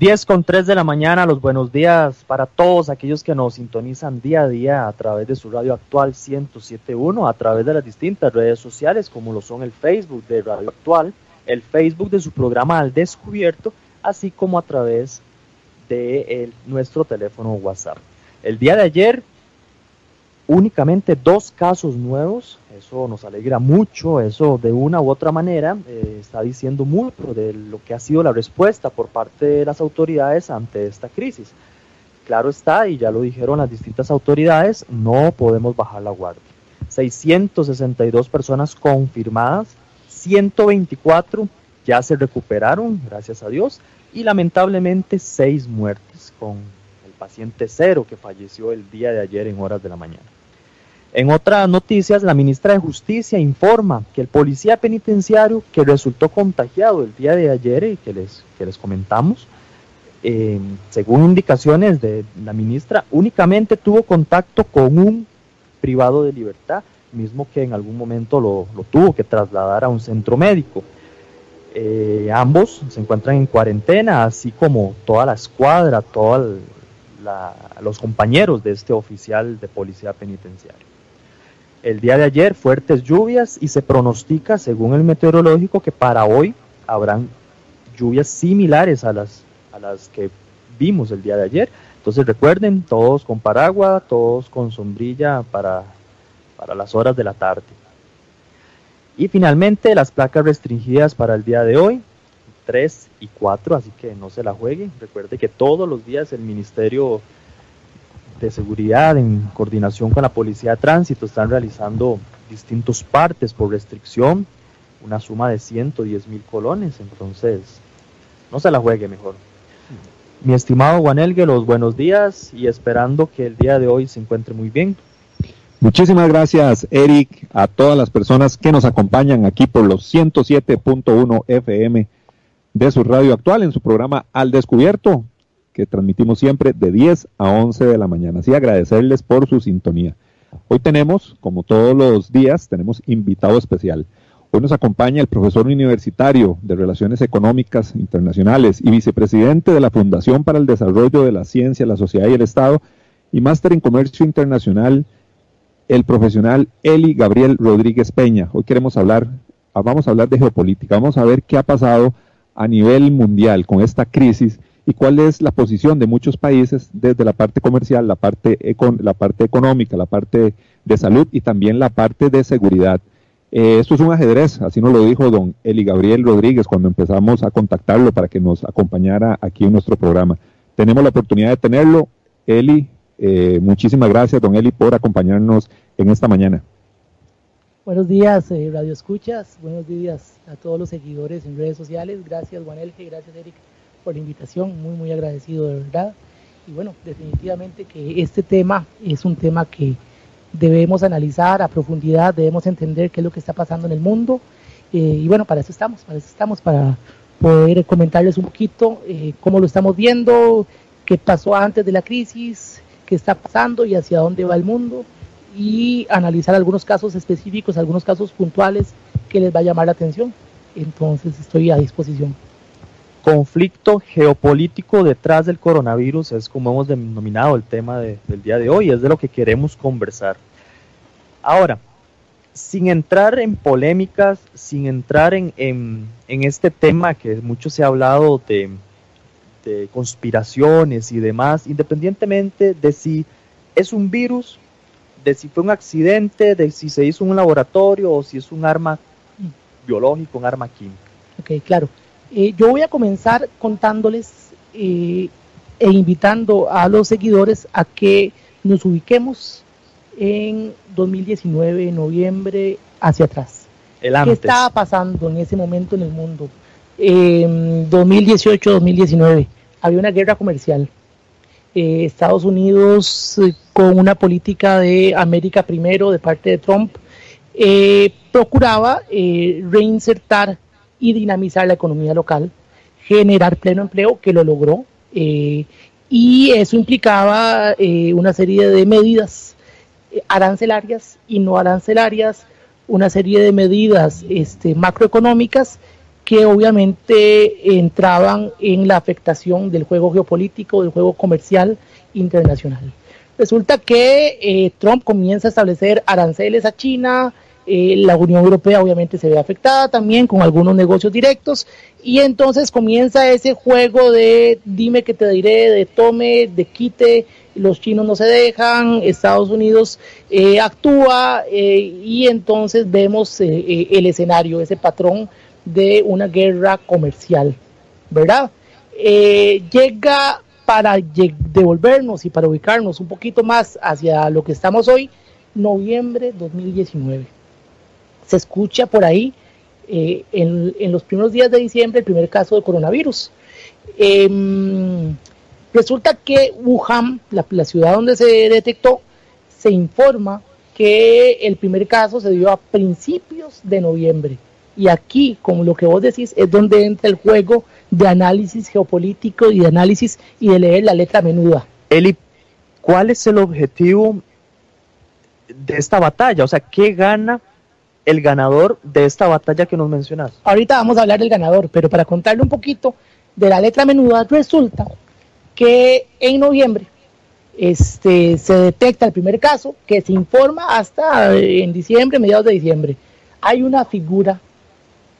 10 con 3 de la mañana, los buenos días para todos aquellos que nos sintonizan día a día a través de su radio actual 1071, a través de las distintas redes sociales como lo son el Facebook de Radio Actual, el Facebook de su programa Al Descubierto, así como a través de nuestro teléfono WhatsApp. El día de ayer únicamente dos casos nuevos, eso nos alegra mucho, eso de una u otra manera eh, está diciendo mucho de lo que ha sido la respuesta por parte de las autoridades ante esta crisis. Claro está, y ya lo dijeron las distintas autoridades, no podemos bajar la guardia. 662 personas confirmadas, 124 ya se recuperaron, gracias a Dios, y lamentablemente 6 muertes con el paciente cero que falleció el día de ayer en horas de la mañana. En otras noticias, la ministra de Justicia informa que el policía penitenciario que resultó contagiado el día de ayer y que les, que les comentamos, eh, según indicaciones de la ministra, únicamente tuvo contacto con un privado de libertad, mismo que en algún momento lo, tuvo que trasladar a un centro médico. Eh, ambos se encuentran en cuarentena, así como toda la escuadra, todos los compañeros de este oficial de policía penitenciario. El día de ayer fuertes lluvias y se pronostica, según el meteorológico, que para hoy habrán lluvias similares a las, a las que vimos el día de ayer. Entonces recuerden, todos con paraguas, todos con sombrilla para, para las horas de la tarde. Y finalmente las placas restringidas para el día de hoy, 3 y 4, así que no se la jueguen. Recuerde que todos los días el Ministerio de seguridad en coordinación con la Policía de Tránsito están realizando distintos partes por restricción, una suma de 110 mil colones, entonces no se la juegue mejor. Mi estimado Juan Elgue, los buenos días y esperando que el día de hoy se encuentre muy bien. Muchísimas gracias, Eric, a todas las personas que nos acompañan aquí por los 107.1 FM de su radio actual en su programa Al Descubierto que transmitimos siempre de 10 a 11 de la mañana. Así agradecerles por su sintonía. Hoy tenemos, como todos los días, tenemos invitado especial. Hoy nos acompaña el profesor universitario de Relaciones Económicas Internacionales y vicepresidente de la Fundación para el Desarrollo de la Ciencia, la Sociedad y el Estado y máster en Comercio Internacional, el profesional Eli Gabriel Rodríguez Peña. Hoy queremos hablar, vamos a hablar de geopolítica, vamos a ver qué ha pasado a nivel mundial con esta crisis y cuál es la posición de muchos países desde la parte comercial, la parte, económica, la parte de salud y también la parte de seguridad. Eh, esto es un ajedrez, así nos lo dijo don Eli Gabriel Rodríguez cuando empezamos a contactarlo para que nos acompañara aquí en nuestro programa. Tenemos la oportunidad de tenerlo. Eli, eh, muchísimas gracias, don Eli, por acompañarnos en esta mañana. Buenos días, eh, Radio Escuchas. Buenos días a todos los seguidores en redes sociales. Gracias, Juan Elge. Gracias, Eric por la invitación, muy, muy agradecido de verdad. Y bueno, definitivamente que este tema es un tema que debemos analizar a profundidad, debemos entender qué es lo que está pasando en el mundo. Eh, y bueno, para eso estamos, para eso estamos, para poder comentarles un poquito eh, cómo lo estamos viendo, qué pasó antes de la crisis, qué está pasando y hacia dónde va el mundo y analizar algunos casos específicos, algunos casos puntuales que les va a llamar la atención. Entonces estoy a disposición conflicto geopolítico detrás del coronavirus es como hemos denominado el tema del día de hoy, es de lo que queremos conversar. Ahora, sin entrar en polémicas, sin entrar en, en, este tema que mucho se ha hablado de, de conspiraciones y demás, independientemente de si es un virus, de si fue un accidente, de si se hizo en un laboratorio o si es un arma biológico, un arma química. Ok, claro. Eh, yo voy a comenzar contándoles eh, e invitando a los seguidores a que nos ubiquemos en 2019, en noviembre, hacia atrás. ¿Qué estaba pasando en ese momento en el mundo? En 2018-2019 había una guerra comercial. Eh, Estados Unidos con una política de América primero de parte de Trump procuraba eh, reinsertar y dinamizar la economía local, generar pleno empleo, que lo logró, eh, y eso implicaba eh, una serie de medidas arancelarias y no arancelarias, una serie de medidas este, macroeconómicas que obviamente entraban en la afectación del juego geopolítico, del juego comercial internacional. Resulta que eh, Trump comienza a establecer aranceles a China, eh, la Unión Europea obviamente se ve afectada también con algunos negocios directos y entonces comienza ese juego de dime que te diré, de tome, de quite, los chinos no se dejan, Estados Unidos eh, actúa y entonces vemos el escenario, ese patrón de una guerra comercial, ¿verdad? llega para devolvernos y para ubicarnos un poquito más hacia lo que estamos hoy, noviembre 2019. Se escucha por ahí eh, en, los primeros días de diciembre el primer caso de coronavirus. Em, resulta que Wuhan, la, ciudad donde se detectó, se informa que el primer caso se dio a principios de noviembre. Y aquí, como lo que vos decís, es donde entra el juego de análisis geopolítico y de análisis y de leer la letra menuda. Eli, ¿cuál es el objetivo de esta batalla? O sea, ¿qué gana el ganador de esta batalla que nos mencionas? Ahorita vamos a hablar del ganador, pero para contarle un poquito de la letra menuda, resulta que en noviembre este, se detecta el primer caso, que se informa hasta en diciembre, mediados de diciembre. Hay una figura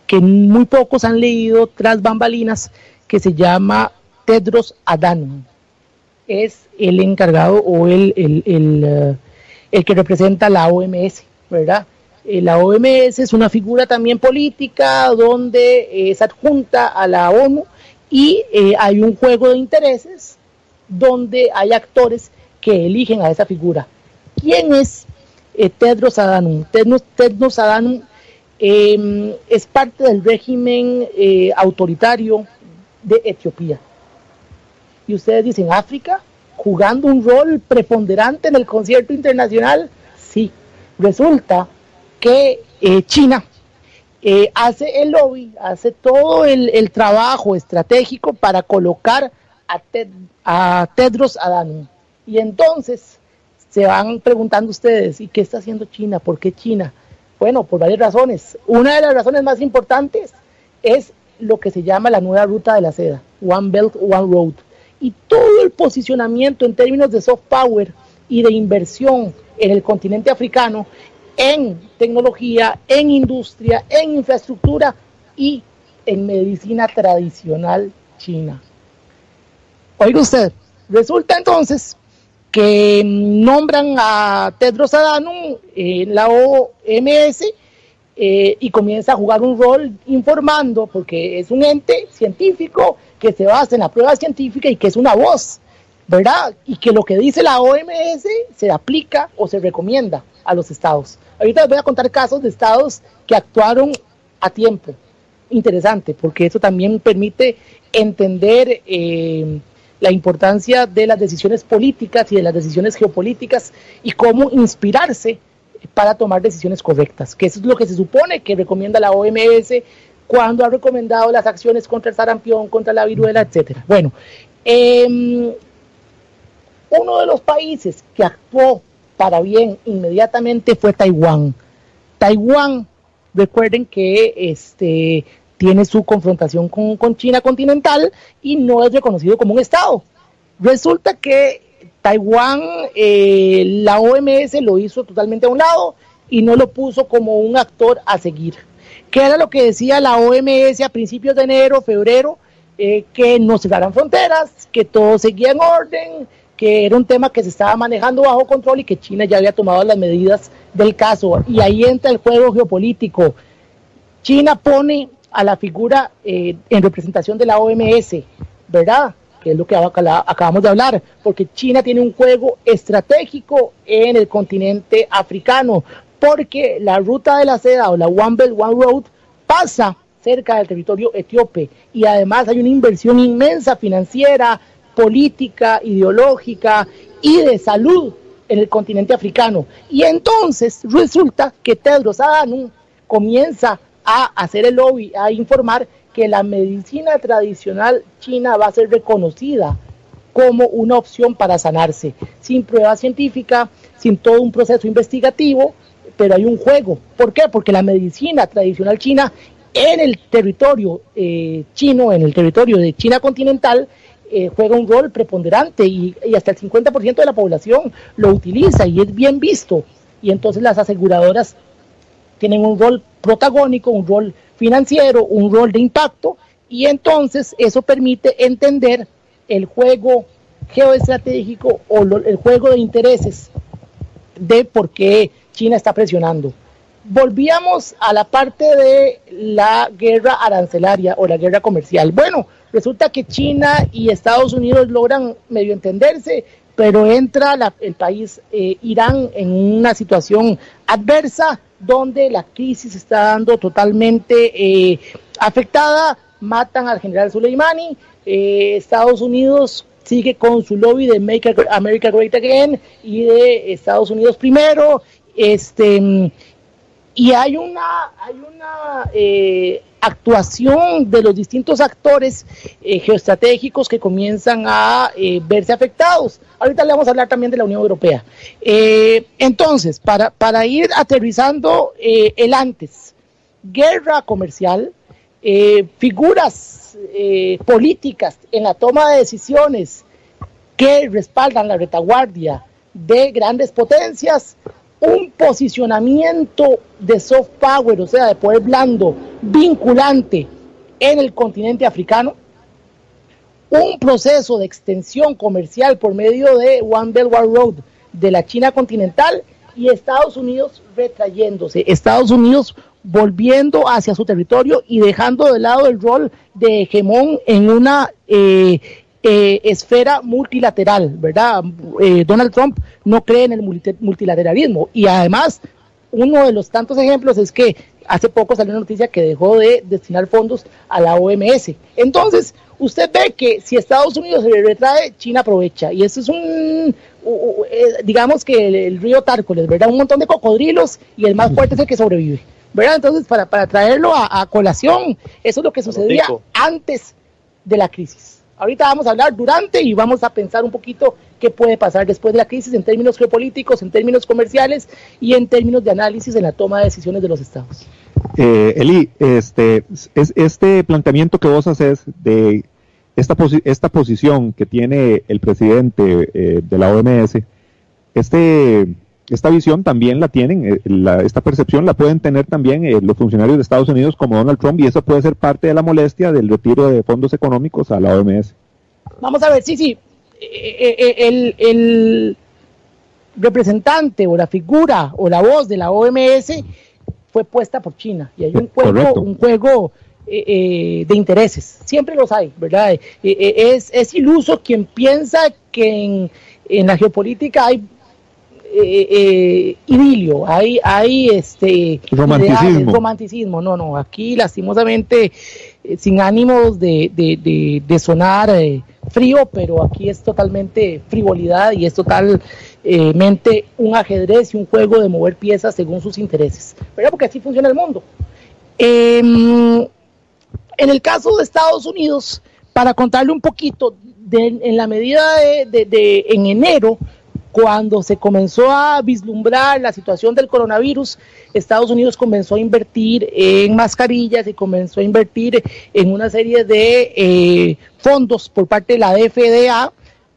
que muy pocos han leído tras bambalinas, que se llama Tedros Adhanom. Es el encargado o el, el, el, eh, que representa la OMS, ¿verdad? Eh, la OMS es una figura también política donde es adjunta a la ONU y eh, hay un juego de intereses donde hay actores que eligen a esa figura. ¿Quién es Tedros Adhanom? Tedros, Tedros Em, es parte del régimen eh, autoritario de Etiopía. Y ustedes dicen, África, jugando un rol preponderante en el concierto internacional, sí. Resulta que eh, China eh, hace el lobby, hace todo el, trabajo estratégico para colocar a, a Tedros Adhanom. Y entonces se van preguntando ustedes, ¿y qué está haciendo China? ¿Por qué China? Bueno, por varias razones. Una de las razones más importantes es lo que se llama la nueva ruta de la seda, One Belt, One Road. Y todo el posicionamiento en términos de soft power y de inversión en el continente africano en tecnología, en industria, en infraestructura y en medicina tradicional china. Oiga usted, resulta entonces que nombran a Tedros Adhanom en la OMS eh, y comienza a jugar un rol informando, porque es un ente científico que se basa en la prueba científica y que es una voz, ¿verdad? Y que lo que dice la OMS se aplica o se recomienda a los estados. Ahorita les voy a contar casos de estados que actuaron a tiempo. Interesante, porque eso también permite entender eh, la importancia de las decisiones políticas y de las decisiones geopolíticas y cómo inspirarse para tomar decisiones correctas, que eso es lo que se supone que recomienda la OMS cuando ha recomendado las acciones contra el sarampión, contra la viruela, etcétera. Bueno, em, uno de los países que actuó para bien inmediatamente fue Taiwán. Taiwán, recuerden que este, tiene su confrontación con, China continental y no es reconocido como un Estado. Resulta que Taiwán, eh, la OMS lo hizo totalmente a un lado y no lo puso como un actor a seguir. ¿Qué era lo que decía la OMS a principios de enero, febrero? Eh, que no cerraran fronteras, que todo seguía en orden, que era un tema que se estaba manejando bajo control y que China ya había tomado las medidas del caso. Y ahí entra el juego geopolítico. China pone a la figura eh, en representación de la OMS, ¿verdad? Que es lo que acabamos de hablar, porque China tiene un juego estratégico en el continente africano, porque la ruta de la seda o la One Belt One Road pasa cerca del territorio etíope y además hay una inversión inmensa financiera, política, ideológica y de salud en el continente africano. Y entonces resulta que Tedros Adhanom comienza a hacer el lobby, a informar que la medicina tradicional china va a ser reconocida como una opción para sanarse, sin prueba científica, sin todo un proceso investigativo, pero hay un juego. ¿Por qué? Porque la medicina tradicional china en el territorio eh, chino, en el territorio de China continental, eh, juega un rol preponderante y, y hasta el 50% de la población lo utiliza y es bien visto. Y entonces las aseguradoras tienen un rol protagónico, un rol financiero, un rol de impacto, y entonces eso permite entender el juego geoestratégico o el juego de intereses de por qué China está presionando. Volvíamos a la parte de la guerra arancelaria o la guerra comercial. Bueno, resulta que China y Estados Unidos logran medio entenderse, pero entra el país eh, Irán en una situación adversa donde la crisis está dando totalmente eh, afectada, matan al general Soleimani, eh, Estados Unidos sigue con su lobby de Make America Great Again y de Estados Unidos primero, este y hay una hay una eh, actuación de los distintos actores geoestratégicos que comienzan a verse afectados. Ahorita le vamos a hablar también de la Unión Europea. entonces, para, para ir aterrizando el antes, guerra comercial, figuras eh, políticas en la toma de decisiones que respaldan la retaguardia de grandes potencias, un posicionamiento de soft power, o sea, de poder blando, vinculante en el continente africano, un proceso de extensión comercial por medio de One Belt One Road de la China continental y Estados Unidos retrayéndose, Estados Unidos volviendo hacia su territorio y dejando de lado el rol de hegemón en una eh, eh, esfera multilateral, ¿verdad? Eh, Donald Trump no cree en el multilateralismo y además uno de los tantos ejemplos es que hace poco salió una noticia que dejó de destinar fondos a la OMS. Entonces, usted ve que si Estados Unidos se retrae, China aprovecha. Y eso es un, digamos que el, río Tárcoles, ¿verdad? Un montón de cocodrilos y el más fuerte es el que sobrevive. ¿verdad? Entonces, para, para traerlo a, colación, eso es lo que sucedía antes de la crisis. Ahorita vamos a hablar durante y vamos a pensar un poquito qué puede pasar después de la crisis en términos geopolíticos, en términos comerciales y en términos de análisis en la toma de decisiones de los estados. Eh, Eli, este, es, este planteamiento que vos haces de esta, esta posición que tiene el presidente eh, de la OMS, este esta visión también la tienen, eh, esta percepción la pueden tener también eh, los funcionarios de Estados Unidos como Donald Trump y eso puede ser parte de la molestia del retiro de fondos económicos a la OMS. Vamos a ver, sí, sí, eh, el, representante o la figura o la voz de la OMS fue puesta por China y hay un juego, un juego de intereses, siempre los hay, ¿verdad? es, es iluso quien piensa que en, en la geopolítica hay eh, eh, idilio, hay, hay este romanticismo. romanticismo. No, no, aquí lastimosamente, eh, sin ánimos de, de, sonar eh, frío, pero aquí es totalmente frivolidad y es totalmente un ajedrez y un juego de mover piezas según sus intereses, ¿verdad? Porque así funciona el mundo. Em, en el caso de Estados Unidos, para contarle un poquito, en la medida de, de en enero, cuando se comenzó a vislumbrar la situación del coronavirus, Estados Unidos comenzó a invertir en mascarillas y comenzó a invertir en una serie de eh, fondos por parte de la FDA,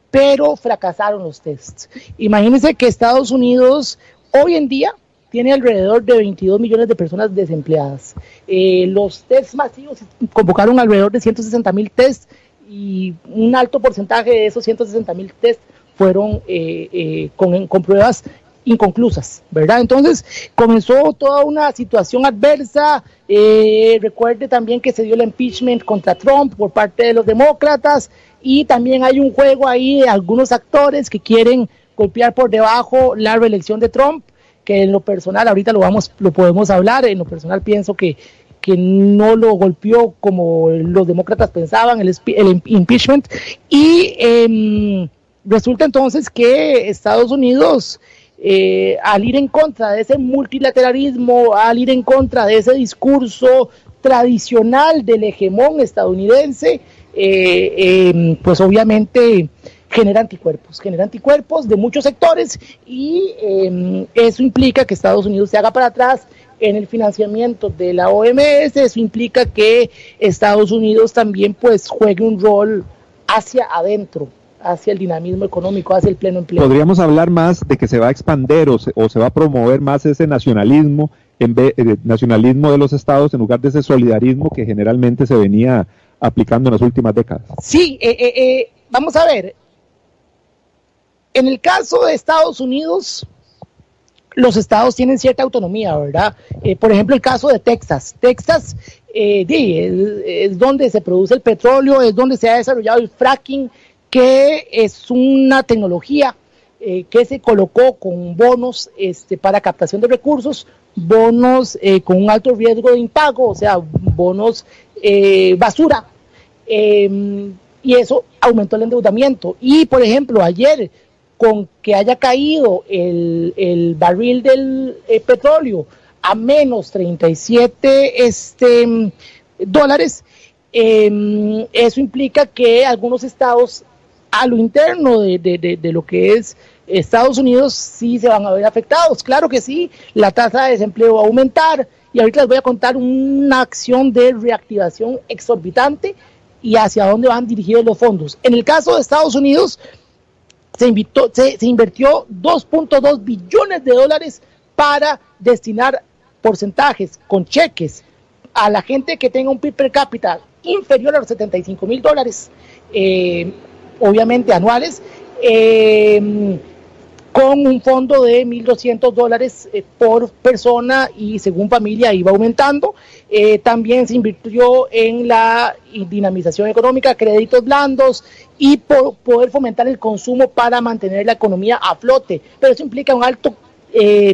pero fracasaron los tests. Imagínense que Estados Unidos hoy en día tiene alrededor de 22 millones de personas desempleadas. Eh, los tests masivos convocaron alrededor de 160 mil tests y un alto porcentaje de esos 160 mil tests fueron eh, eh, con, pruebas inconclusas, ¿verdad? Entonces comenzó toda una situación adversa. Eh, recuerde también que se dio el impeachment contra Trump por parte de los demócratas y también hay un juego ahí de algunos actores que quieren golpear por debajo la reelección de Trump, que en lo personal ahorita lo vamos, lo podemos hablar. En lo personal pienso que que no lo golpeó como los demócratas pensaban el, el impeachment y eh, Resulta entonces que Estados Unidos eh, al ir en contra de ese multilateralismo, al ir en contra de ese discurso tradicional del hegemón estadounidense, eh, em, pues obviamente genera anticuerpos, genera anticuerpos de muchos sectores y em, eso implica que Estados Unidos se haga para atrás en el financiamiento de la OMS, eso implica que Estados Unidos también pues juegue un rol hacia adentro, hacia el dinamismo económico, hacia el pleno empleo. Podríamos hablar más de que se va a expander o se, o se va a promover más ese nacionalismo, en vez, eh, nacionalismo de los estados en lugar de ese solidarismo que generalmente se venía aplicando en las últimas décadas. Sí, eh, eh, eh, vamos a ver. En el caso de Estados Unidos, los estados tienen cierta autonomía, ¿verdad? Eh, por ejemplo, el caso de Texas. Texas eh, es, es, donde se produce el petróleo, es donde se ha desarrollado el fracking, que es una tecnología eh, que se colocó con bonos este, para captación de recursos, bonos eh, con un alto riesgo de impago, o sea, bonos eh, basura. Em, y eso aumentó el endeudamiento. Y, por ejemplo, ayer con que haya caído el, el barril del petróleo a menos 37 este, dólares, eh, eso implica que algunos estados a lo interno de, de, de, lo que es Estados Unidos sí se van a ver afectados. Claro que sí, la tasa de desempleo va a aumentar y ahorita les voy a contar una acción de reactivación exorbitante y hacia dónde van dirigidos los fondos. En el caso de Estados Unidos, se, invitó, se, se invirtió 2.2 billones de dólares para destinar porcentajes con cheques a la gente que tenga un PIB per cápita inferior a los 75 mil dólares, eh, obviamente anuales, eh, con un fondo de 1.200 dólares eh, por persona y según familia iba aumentando. Eh, también se invirtió en la dinamización económica, créditos blandos y por poder fomentar el consumo para mantener la economía a flote. Pero eso implica un alto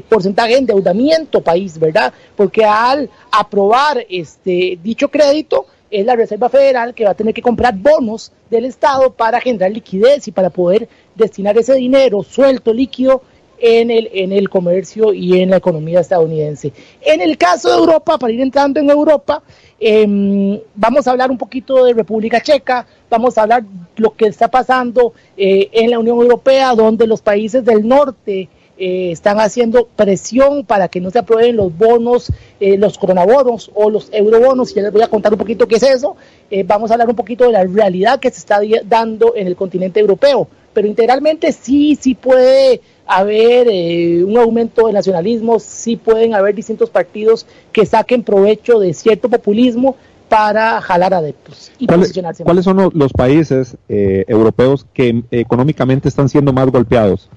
porcentaje de endeudamiento país, ¿verdad? Porque al aprobar este dicho crédito, es la Reserva Federal que va a tener que comprar bonos del Estado para generar liquidez y para poder destinar ese dinero suelto, líquido, en el, en el comercio y en la economía estadounidense. En el caso de Europa, para ir entrando en Europa, eh, vamos a hablar un poquito de República Checa, vamos a hablar lo que está pasando eh, en la Unión Europea, donde los países del norte eh, están haciendo presión para que no se aprueben los bonos, eh, los coronabonos o los eurobonos, y ya les voy a contar un poquito qué es eso. Eh, vamos a hablar un poquito de la realidad que se está dando en el continente europeo, pero integralmente sí, sí puede haber eh, un aumento del nacionalismo, sí pueden haber distintos partidos que saquen provecho de cierto populismo para jalar adeptos y ¿Cuáles, ¿cuáles son los países eh, europeos que económicamente están siendo más golpeados?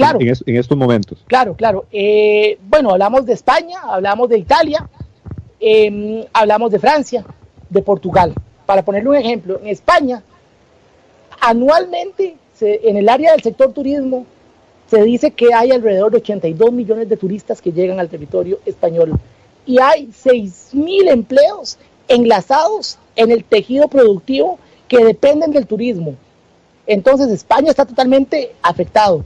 Claro. En, es, en, estos momentos. Claro, claro. Eh, bueno, hablamos de España, hablamos de Italia, eh, hablamos de Francia, de Portugal. Para ponerle un ejemplo, en España, anualmente se, en el área del sector turismo se dice que hay alrededor de 82 millones de turistas que llegan al territorio español y hay 6 mil empleos enlazados en el tejido productivo que dependen del turismo. Entonces España está totalmente afectado.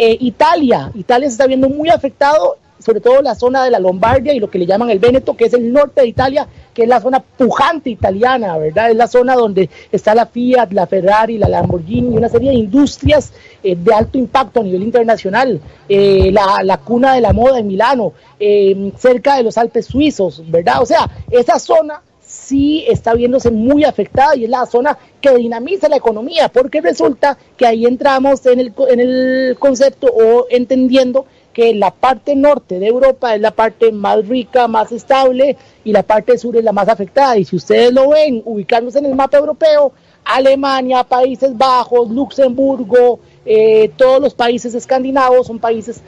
Eh, Italia, Italia se está viendo muy afectado, sobre todo la zona de la Lombardia y lo que le llaman el Véneto, que es el norte de Italia, que es la zona pujante italiana, ¿verdad? Es la zona donde está la Fiat, la Ferrari, la Lamborghini, una serie de industrias eh, de alto impacto a nivel internacional, eh, la, la, cuna de la moda en Milano, eh, cerca de los Alpes suizos, ¿verdad? O sea, esa zona sí está viéndose muy afectada y es la zona que dinamiza la economía, porque resulta que ahí entramos en el, en el concepto o entendiendo que la parte norte de Europa es la parte más rica, más estable y la parte sur es la más afectada. Y si ustedes lo ven ubicándose en el mapa europeo, Alemania, Países Bajos, Luxemburgo, eh, todos los países escandinavos son países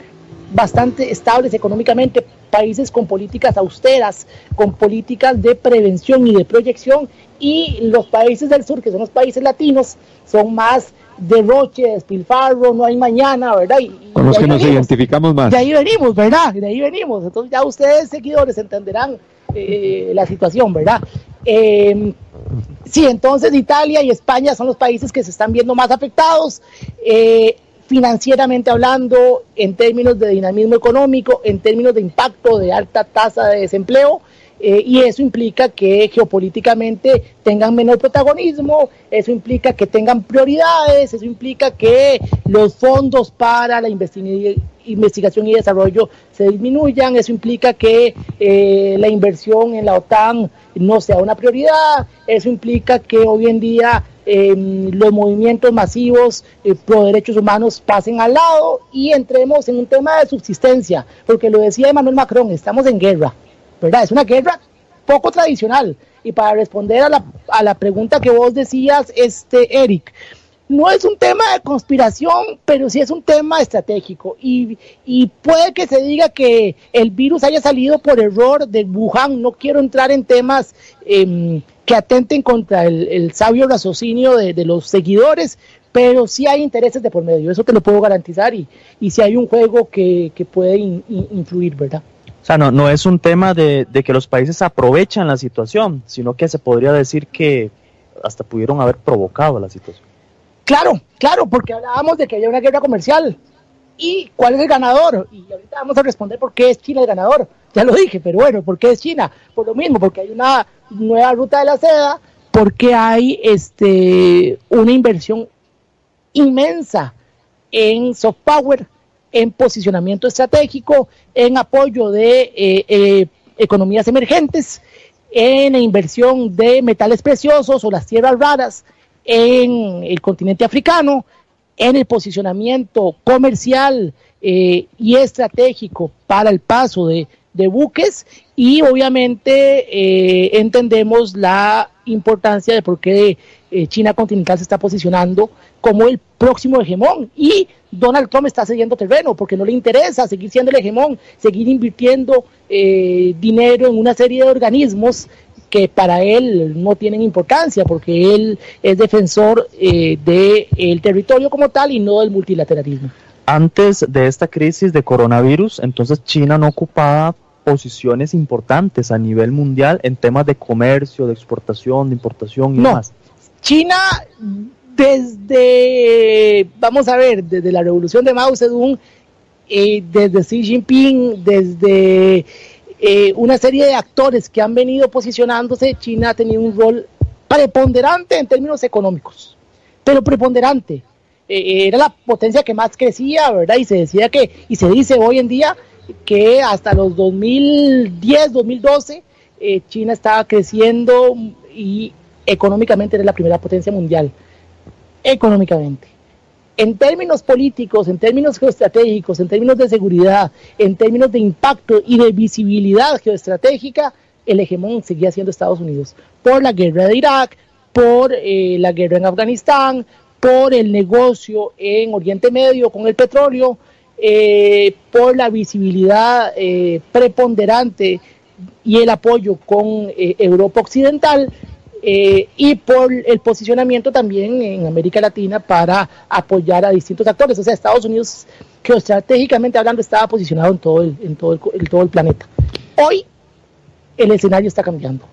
bastante estables económicamente, países con políticas austeras, con políticas de prevención y de proyección, y los países del sur, que son los países latinos, son más derroche, despilfarro, no hay mañana, ¿verdad? Y, con los que nos identificamos más. De ahí venimos, ¿verdad? De ahí venimos. Entonces ya ustedes, seguidores, entenderán eh, la situación, ¿verdad? Eh, sí, entonces Italia y España son los países que se están viendo más afectados. Eh, financieramente hablando, en términos de dinamismo económico, en términos de impacto de alta tasa de desempleo, eh, y eso implica que geopolíticamente tengan menor protagonismo, eso implica que tengan prioridades, eso implica que los fondos para la investigación y desarrollo se disminuyan, eso implica que eh, la inversión en la OTAN no sea una prioridad, eso implica que hoy en día em, los movimientos masivos eh, pro derechos humanos pasen al lado y entremos en un tema de subsistencia, porque lo decía Emmanuel Macron, estamos en guerra. ¿verdad? Es una guerra poco tradicional. Y para responder a la, a la pregunta que vos decías, este, Eric, no es un tema de conspiración, pero sí es un tema estratégico. Y, y, puede que se diga que el virus haya salido por error de Wuhan. No quiero entrar en temas em, que atenten contra el, sabio raciocinio de, de, los seguidores, pero sí hay intereses de por medio. Eso te lo puedo garantizar. Y, y sí hay un juego que, que puede influir, ¿verdad? O sea, no, no es un tema de, que los países aprovechan la situación, sino que se podría decir que hasta pudieron haber provocado la situación. Claro, claro, porque hablábamos de que había una guerra comercial. ¿Y cuál es el ganador? Y ahorita vamos a responder por qué es China el ganador. Ya lo dije, pero bueno, ¿por qué es China? Por lo mismo, porque hay una nueva ruta de la seda, porque hay este, una inversión inmensa en soft power, en posicionamiento estratégico, en apoyo de eh, eh, economías emergentes, en inversión de metales preciosos o las tierras raras en el continente africano, en el posicionamiento comercial eh, y estratégico para el paso de, buques y obviamente entendemos la importancia de por qué China continental se está posicionando como el próximo hegemón y Donald Trump está cediendo terreno porque no le interesa seguir siendo el hegemón, seguir invirtiendo eh, dinero en una serie de organismos que para él no tienen importancia porque él es defensor eh, del territorio como tal y no del multilateralismo. Antes de esta crisis de coronavirus, entonces China no ocupaba posiciones importantes a nivel mundial en temas de comercio, de exportación, de importación y no. demás. China desde, vamos a ver, desde la revolución de Mao Zedong, eh, desde Xi Jinping, desde eh, una serie de actores que han venido posicionándose, China ha tenido un rol preponderante en términos económicos, pero preponderante. Eh, era la potencia que más crecía, ¿verdad? Y se decía que, y se dice hoy en día que hasta los 2010, 2012, China estaba creciendo y económicamente era la primera potencia mundial económicamente. En términos políticos, en términos geoestratégicos, en términos de seguridad, en términos de impacto y de visibilidad geoestratégica, el hegemón seguía siendo Estados Unidos. Por la guerra de Irak, por eh, la guerra en Afganistán, por el negocio en Oriente Medio con el petróleo, eh, por la visibilidad eh, preponderante y el apoyo con Europa Occidental, eh, y por el posicionamiento también en América Latina para apoyar a distintos actores. O sea, Estados Unidos, que estratégicamente hablando, estaba posicionado en todo el, en todo el, todo el planeta. Hoy el escenario está cambiando.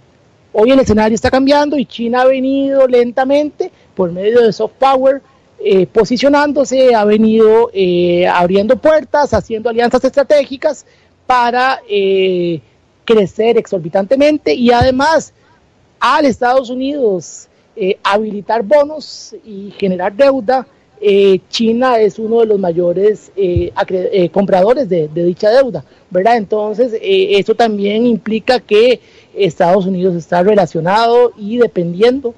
Hoy el escenario está cambiando y China ha venido lentamente por medio de soft power eh, posicionándose, ha venido eh, abriendo puertas, haciendo alianzas estratégicas para crecer exorbitantemente y además al Estados Unidos eh, habilitar bonos y generar deuda, eh, China es uno de los mayores eh, compradores de, dicha deuda, ¿verdad? Entonces, eso también implica que Estados Unidos está relacionado y dependiendo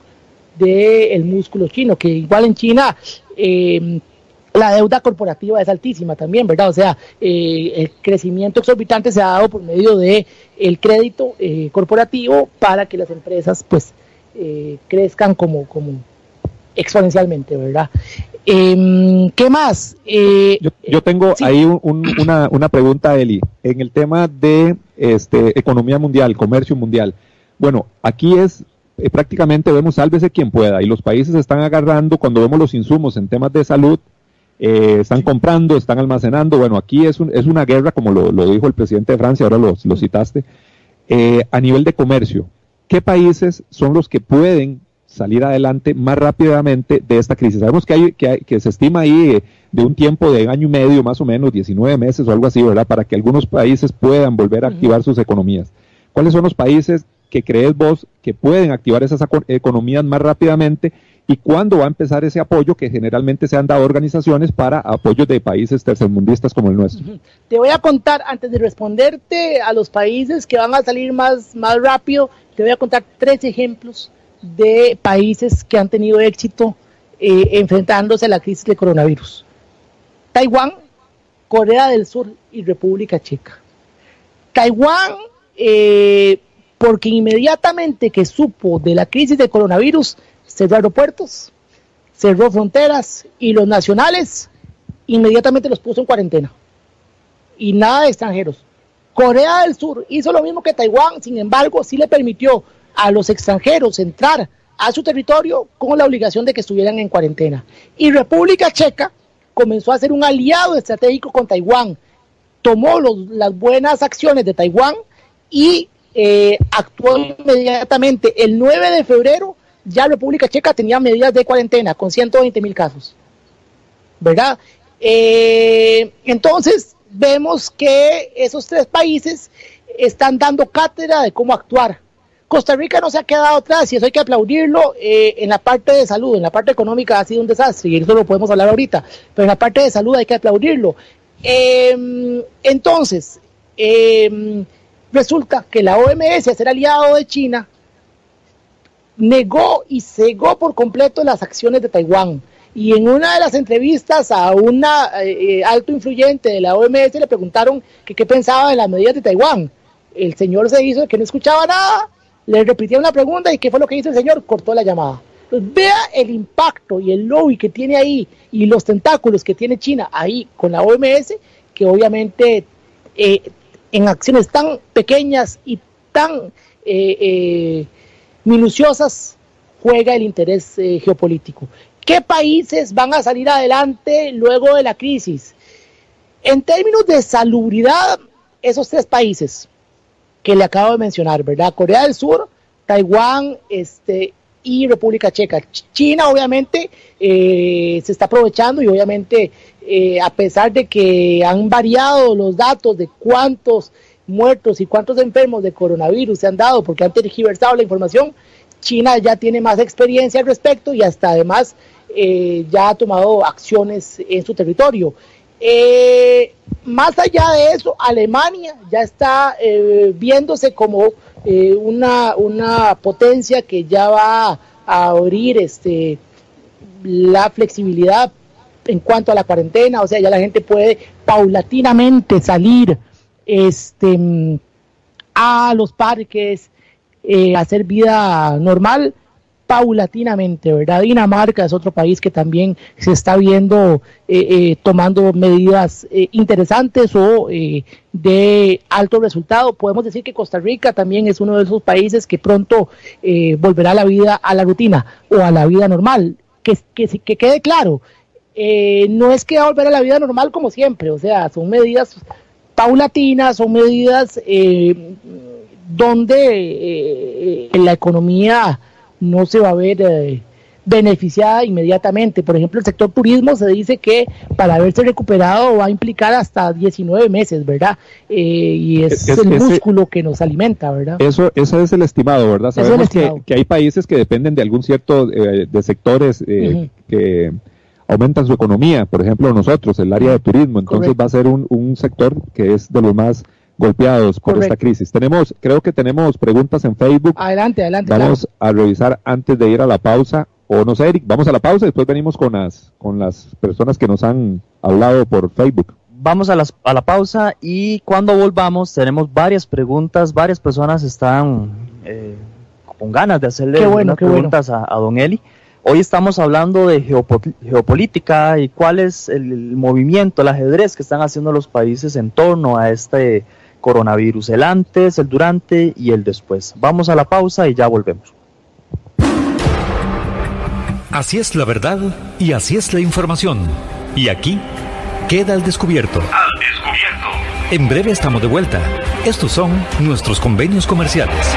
del músculo chino, que igual en China la deuda corporativa es altísima también, ¿verdad? O sea, eh, el crecimiento exorbitante se ha dado por medio de el crédito eh, corporativo para que las empresas, pues, eh, crezcan como, como exponencialmente, ¿verdad? Em, ¿Qué más? Yo, tengo ahí una, una pregunta, Eli, en el tema de este, economía mundial, comercio mundial. Bueno, aquí es prácticamente vemos sálvese quien pueda y los países están agarrando cuando vemos los insumos en temas de salud eh, están comprando, están almacenando. Bueno, aquí es, es una guerra, como lo, dijo el presidente de Francia, ahora lo, lo citaste, eh, a nivel de comercio. ¿Qué países son los que pueden salir adelante más rápidamente de esta crisis. Sabemos que, hay, que, que se estima ahí eh, de un tiempo de año y medio, más o menos, 19 meses o algo así, ¿verdad? Para que algunos países puedan volver a activar sus economías. ¿Cuáles son los países que crees vos que pueden activar esas economías más rápidamente y cuándo va a empezar ese apoyo que generalmente se han dado organizaciones para apoyos de países tercermundistas como el nuestro. Te voy a contar, antes de responderte a los países que van a salir más, más rápido, te voy a contar tres ejemplos de países que han tenido éxito eh, enfrentándose a la crisis del coronavirus. Taiwán, Corea del Sur y República Checa. Taiwán, eh, porque inmediatamente que supo de la crisis del coronavirus, cerró aeropuertos, cerró fronteras y los nacionales inmediatamente los puso en cuarentena. Y nada de extranjeros. Corea del Sur hizo lo mismo que Taiwán, sin embargo, sí le permitió a los extranjeros entrar a su territorio con la obligación de que estuvieran en cuarentena. Y República Checa comenzó a ser un aliado estratégico con Taiwán, tomó las buenas acciones de Taiwán y eh, actuó inmediatamente. El 9 de febrero ya República Checa tenía medidas de cuarentena con 120 mil casos. ¿Verdad? Eh, entonces, vemos que esos tres países están dando cátedra de cómo actuar. Costa Rica no se ha quedado atrás y eso hay que aplaudirlo. Eh, en la parte de salud, en la parte económica ha sido un desastre y eso lo podemos hablar ahorita, pero en la parte de salud hay que aplaudirlo. Eh, entonces, resulta que la OMS, ser aliado de China, negó y cegó por completo las acciones de Taiwán. Y en una de las entrevistas a una eh, eh, alto influyente de la OMS le preguntaron que qué pensaba de las medidas de Taiwán. El señor se hizo que no escuchaba nada, le repitieron la pregunta y qué fue lo que hizo el señor, cortó la llamada. vea el impacto y el lobby que tiene ahí y los tentáculos que tiene China ahí con la OMS, que obviamente eh, en acciones tan pequeñas y tan minuciosas juega el interés eh, geopolítico. ¿Qué países van a salir adelante luego de la crisis? En términos de salubridad, esos tres países que le acabo de mencionar, ¿verdad? Corea del Sur, Taiwán este, y República Checa. China obviamente eh, se está aprovechando y obviamente eh, a pesar de que han variado los datos de cuántos muertos y cuántos enfermos de coronavirus se han dado porque han tergiversado la información, China ya tiene más experiencia al respecto y hasta además eh, ya ha tomado acciones en su territorio. Más allá de eso, Alemania ya está viéndose como una, una potencia que ya va a abrir este, la flexibilidad en cuanto a la cuarentena, o sea, ya la gente puede paulatinamente salir este, a los parques, eh, hacer vida normal paulatinamente, ¿verdad? Dinamarca es otro país que también se está viendo eh, eh, tomando medidas interesantes o de alto resultado. Podemos decir que Costa Rica también es uno de esos países que pronto volverá a la vida a la rutina o a la vida normal. Que, que, que quede claro, no es que va a volver a la vida normal como siempre, o sea, son medidas paulatinas, son medidas donde eh, eh, la economía no se va a ver eh, beneficiada inmediatamente. Por ejemplo, el sector turismo se dice que para haberse recuperado va a implicar hasta 19 meses, ¿verdad? y es, el músculo que nos alimenta, ¿verdad? Eso, eso es el estimado, ¿verdad? Sabemos Que, hay países que dependen de algún cierto de sectores que aumentan su economía, por ejemplo nosotros, el área de turismo, entonces va a ser un, un sector que es de los más golpeados por esta crisis. Tenemos, creo que tenemos preguntas en Facebook. Adelante, adelante. Vamos a revisar antes de ir a la pausa. O no sé, Eric, vamos a la pausa y después venimos con las, con las personas que nos han hablado por Facebook. Vamos a, las, a la pausa y cuando volvamos tenemos varias preguntas, varias personas están eh, con ganas de hacerle preguntas a, don Eli. Hoy estamos hablando de geopolítica y cuál es el, movimiento, el ajedrez que están haciendo los países en torno a este coronavirus, el antes, el durante y el después. Vamos a la pausa y ya volvemos. Así es la verdad y así es la información. Y aquí queda al descubierto. Al descubierto. En breve estamos de vuelta. Estos son nuestros convenios comerciales.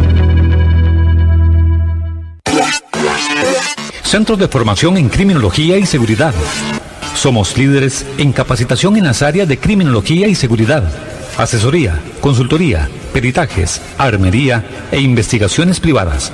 Centros de Formación en Criminología y Seguridad. Somos líderes en capacitación en las áreas de criminología y seguridad, asesoría, consultoría, peritajes, armería e investigaciones privadas.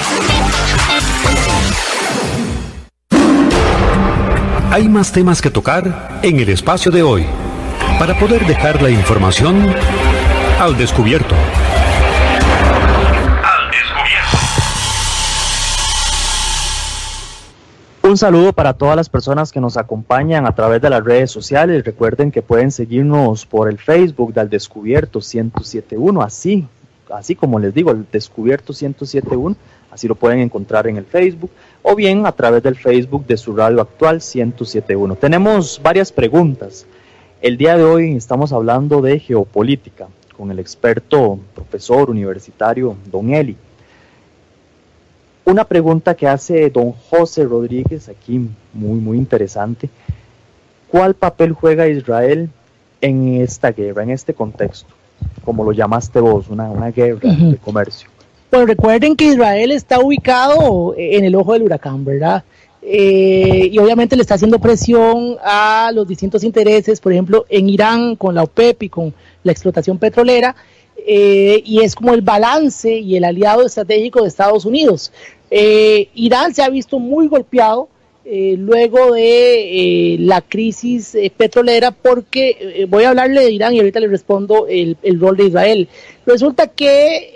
Hay más temas que tocar en el espacio de hoy para poder dejar la información al descubierto. Al descubierto. Un saludo para todas las personas que nos acompañan a través de las redes sociales. Recuerden que pueden seguirnos por el Facebook del Descubierto 1071, así, así como les digo, el Descubierto 1071, así lo pueden encontrar en el Facebook o bien a través del Facebook de su radio actual 1071. Tenemos varias preguntas. El día de hoy estamos hablando de geopolítica con el experto profesor universitario Don Eli. Una pregunta que hace don José Rodríguez aquí, muy, muy interesante. ¿Cuál papel juega Israel en esta guerra, en este contexto? Como lo llamaste vos, una, una guerra de comercio. Bueno, recuerden que Israel está ubicado en el ojo del huracán, ¿verdad? Eh, y obviamente le está haciendo presión a los distintos intereses, por ejemplo, en Irán con la OPEP y con la explotación petrolera, eh, y es como el balance y el aliado estratégico de Estados Unidos. Eh, Irán se ha visto muy golpeado luego de la crisis petrolera, porque voy a hablarle de Irán y ahorita le respondo el, el rol de Israel. Resulta que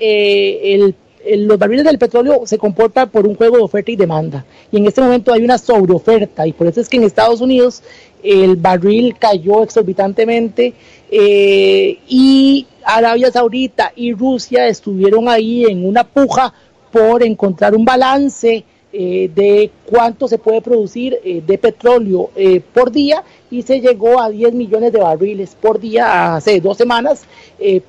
el los barriles del petróleo se comportan por un juego de oferta y demanda. Y en este momento hay una sobreoferta y por eso es que en Estados Unidos el barril cayó exorbitantemente eh, y Arabia Saudita y Rusia estuvieron ahí en una puja por encontrar un balance eh, de cuánto se puede producir eh, de petróleo eh, por día y se llegó a 10 millones de barriles por día hace dos semanas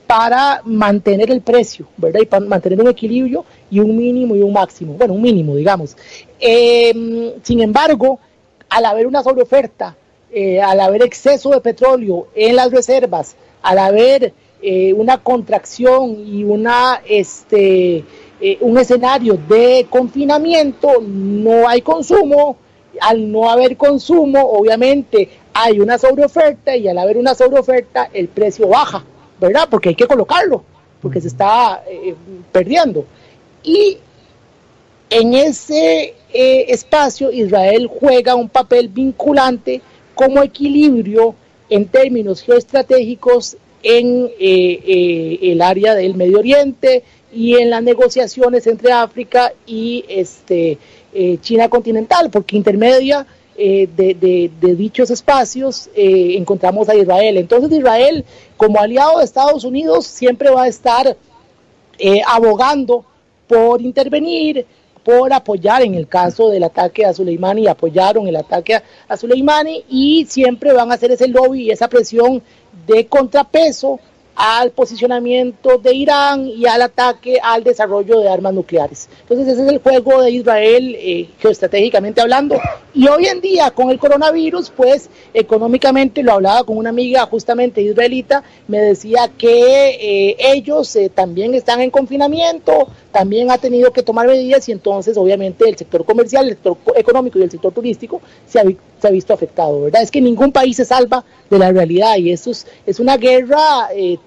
para mantener el precio, ¿verdad? Y para mantener un equilibrio y un mínimo y un máximo, bueno, un mínimo, digamos. Em, sin embargo, al haber una sobreoferta, al haber exceso de petróleo en las reservas, al haber una contracción y una, este, eh, un escenario de confinamiento, no hay consumo, al no haber consumo, obviamente hay una sobreoferta y al haber una sobreoferta el precio baja, ¿verdad? Porque hay que colocarlo, porque se está eh, perdiendo. Y en ese eh, espacio Israel juega un papel vinculante como equilibrio en términos geoestratégicos en el área del Medio Oriente, y en las negociaciones entre África y este, eh, China continental, porque intermedia eh, de, dichos espacios eh, encontramos a Israel. Entonces Israel, como aliado de Estados Unidos, siempre va a estar abogando por intervenir, por apoyar en el caso del ataque a Soleimani, apoyaron el ataque a, a Soleimani y siempre van a hacer ese lobby y esa presión de contrapeso al posicionamiento de Irán y al ataque al desarrollo de armas nucleares. Entonces ese es el juego de Israel eh, geoestratégicamente hablando. Y hoy en día con el coronavirus, pues económicamente, lo hablaba con una amiga justamente israelita, me decía que eh, ellos eh, también están en confinamiento, también ha tenido que tomar medidas y entonces obviamente el sector comercial, el sector económico y el sector turístico se ha, se ha visto afectado, ¿verdad? Es que ningún país se salva de la realidad y eso es, es una guerra eh,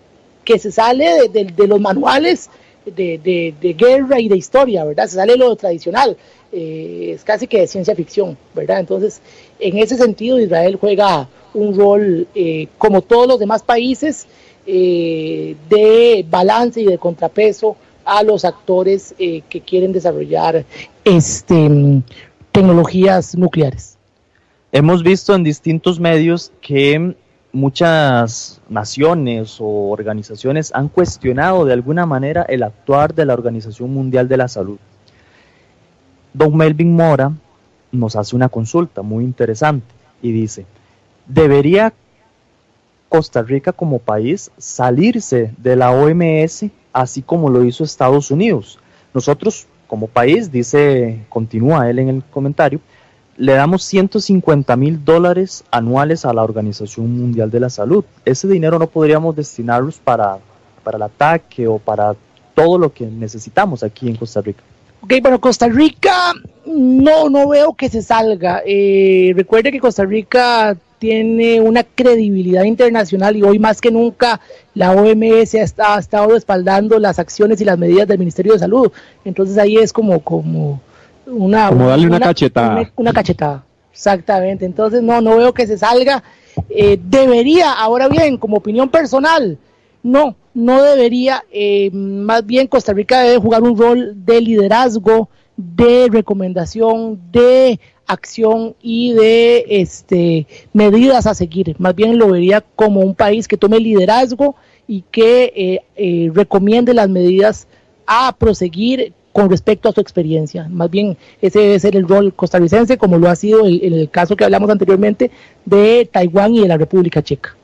que se sale de, los manuales de, guerra y de historia, ¿verdad? Se sale lo tradicional, eh, es casi que de ciencia ficción, ¿verdad? Entonces, en ese sentido, Israel juega un rol, eh, como todos los demás países, de balance y de contrapeso a los actores que quieren desarrollar este, tecnologías nucleares. Hemos visto en distintos medios que muchas naciones o organizaciones han cuestionado de alguna manera el actuar de la Organización Mundial de la Salud. Don Melvin Mora nos hace una consulta muy interesante y dice, ¿debería Costa Rica como país salirse de la OMS así como lo hizo Estados Unidos? Nosotros como país, dice, continúa él en el comentario, le damos 150 mil dólares anuales a la Organización Mundial de la Salud. Ese dinero no podríamos destinarlos para, para el ataque o para todo lo que necesitamos aquí en Costa Rica. Ok, bueno, Costa Rica no, no veo que se salga. Eh, recuerde que Costa Rica tiene una credibilidad internacional y hoy más que nunca la OMS ha, ha estado respaldando las acciones y las medidas del Ministerio de Salud. Entonces ahí es como, como, una, Como darle una, cachetada. Una, cachetada, exactamente. Entonces, no, no veo que se salga. Eh, debería, ahora bien, como opinión personal, no, no debería. Eh, más bien, Costa Rica debe jugar un rol de liderazgo, de recomendación, de acción y de este, medidas a seguir. Más bien lo vería como un país que tome liderazgo y que eh, recomiende las medidas a proseguir con respecto a su experiencia. Más bien, ese debe ser el rol costarricense, como lo ha sido en el, caso que hablamos anteriormente de Taiwán y de la República Checa.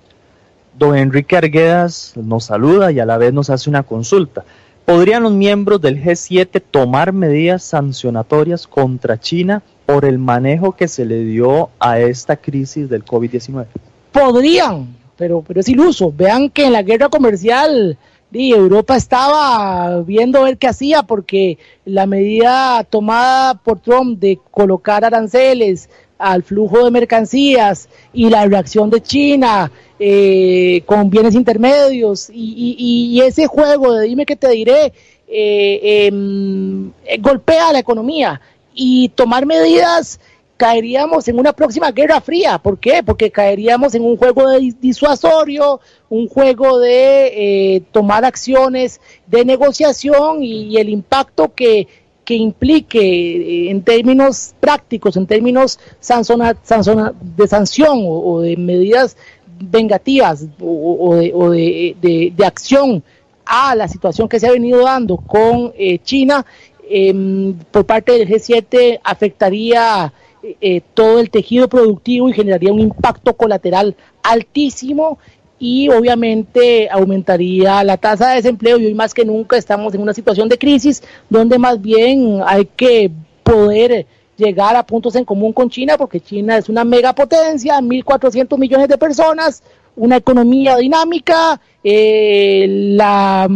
Don Enrique Arguedas nos saluda y a la vez nos hace una consulta. ¿Podrían los miembros del G7 tomar medidas sancionatorias contra China por el manejo que se le dio a esta crisis del COVID-19? Podrían, pero, pero es iluso. Vean que en la guerra comercial Europa estaba viendo ver qué hacía porque la medida tomada por Trump de colocar aranceles al flujo de mercancías y la reacción de China eh, con bienes intermedios y, ese juego de dime que te diré eh, em, golpea a la economía y tomar medidas caeríamos en una próxima guerra fría. ¿Por qué? Porque caeríamos en un juego de disuasorio, un juego de eh, tomar acciones de negociación y, el impacto que, que implique eh, en términos prácticos, en términos de sanción o, de medidas vengativas o, de, acción a la situación que se ha venido dando con eh, China, em, por parte del G7 afectaría eh, todo el tejido productivo y generaría un impacto colateral altísimo y obviamente aumentaría la tasa de desempleo y hoy más que nunca estamos en una situación de crisis donde más bien hay que poder llegar a puntos en común con China porque China es una megapotencia, 1.400 millones de personas, una economía dinámica, eh, la,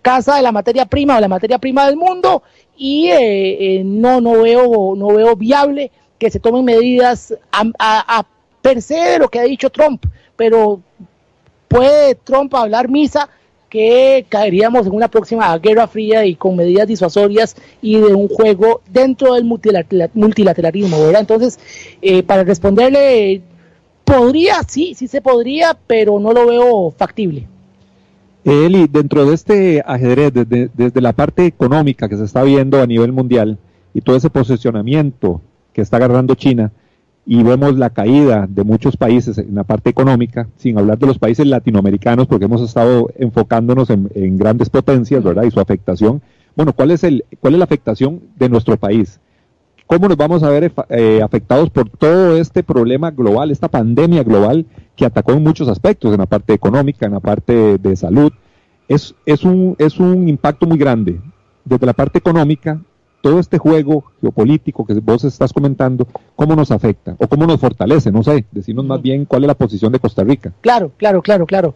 casa de la materia prima o la materia prima del mundo y eh, no, no, veo, no veo viable que se tomen medidas a, a, per se de lo que ha dicho Trump, pero puede Trump hablar misa que caeríamos en una próxima guerra fría y con medidas disuasorias y de un juego dentro del multilateralismo, ¿verdad? Entonces, eh, para responderle, podría, sí, sí se podría, pero no lo veo factible. Eli, dentro de este ajedrez, desde, desde la parte económica que se está viendo a nivel mundial y todo ese posicionamiento que está agarrando China y vemos la caída de muchos países en la parte económica, sin hablar de los países latinoamericanos, porque hemos estado enfocándonos en, grandes potencias, ¿verdad? Y su afectación. Bueno, ¿cuál es, el, ¿cuál es la afectación de nuestro país? ¿Cómo nos vamos a ver eh, afectados por todo este problema global, esta pandemia global que atacó en muchos aspectos, en la parte económica, en la parte de salud. Es, es, un, es un impacto muy grande. Desde la parte económica, todo este juego geopolítico que vos estás comentando, ¿cómo nos afecta o cómo nos fortalece? No sé, decirnos más bien cuál es la posición de Costa Rica. Claro, claro, claro, claro.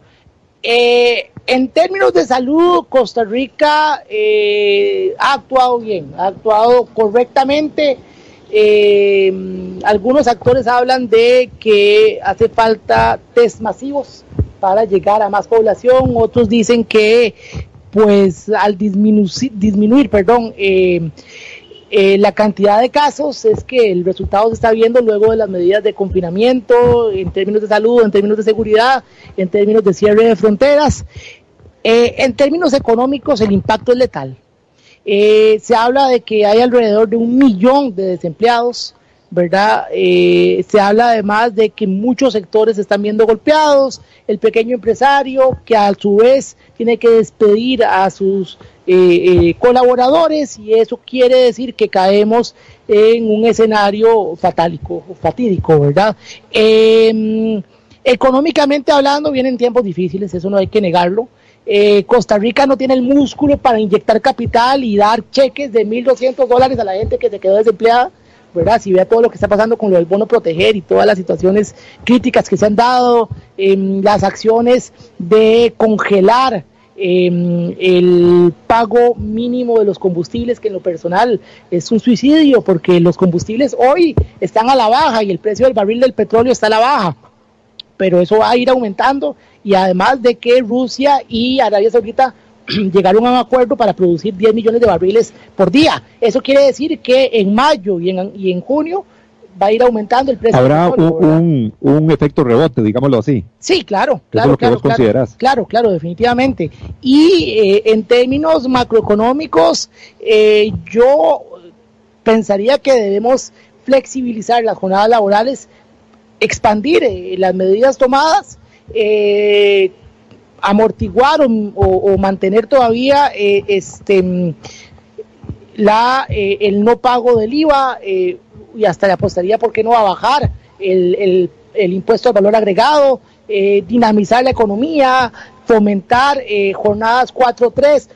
Eh, en términos de salud, Costa Rica eh, ha actuado bien, ha actuado correctamente. Eh, algunos actores hablan de que hace falta test masivos para llegar a más población, otros dicen que pues al disminuir, disminuir perdón, eh, eh, la cantidad de casos es que el resultado se está viendo luego de las medidas de confinamiento, en términos de salud, en términos de seguridad, en términos de cierre de fronteras. Eh, en términos económicos, el impacto es letal. se habla de que hay alrededor de un millón de desempleados, ¿verdad? Eh, se habla además de que muchos sectores están viendo golpeados, el pequeño empresario que a su vez tiene que despedir a sus eh, eh, colaboradores y eso quiere decir que caemos en un escenario fatálico, fatídico, ¿verdad? Em, económicamente hablando vienen tiempos difíciles, eso no hay que negarlo. Costa Rica no tiene el músculo para inyectar capital y dar cheques de 1.200 dólares a la gente que se quedó desempleada ¿verdad? Si vea todo lo que está pasando con lo del bono proteger y todas las situaciones críticas que se han dado, em, las acciones de congelar em, el pago mínimo de los combustibles, que en lo personal es un suicidio, porque los combustibles hoy están a la baja y el precio del barril del petróleo está a la baja, pero eso va a ir aumentando y además de que Rusia y Arabia Saudita llegaron a un acuerdo para producir 10 millones de barriles por día. Eso quiere decir que en mayo y en, y en junio va a ir aumentando el precio. Habrá un, un, efecto rebote, digámoslo así. Sí, claro, claro, claro, claro, claro, claro, definitivamente. Y eh, en términos macroeconómicos, eh, yo pensaría que debemos flexibilizar las jornadas laborales, expandir eh, las medidas tomadas, eh, amortiguar o, mantener todavía eh, este la eh, el no pago del IVA eh, y hasta le apostaría por qué no va a bajar el, el, impuesto al valor agregado, dinamizar la economía, fomentar jornadas 4-3,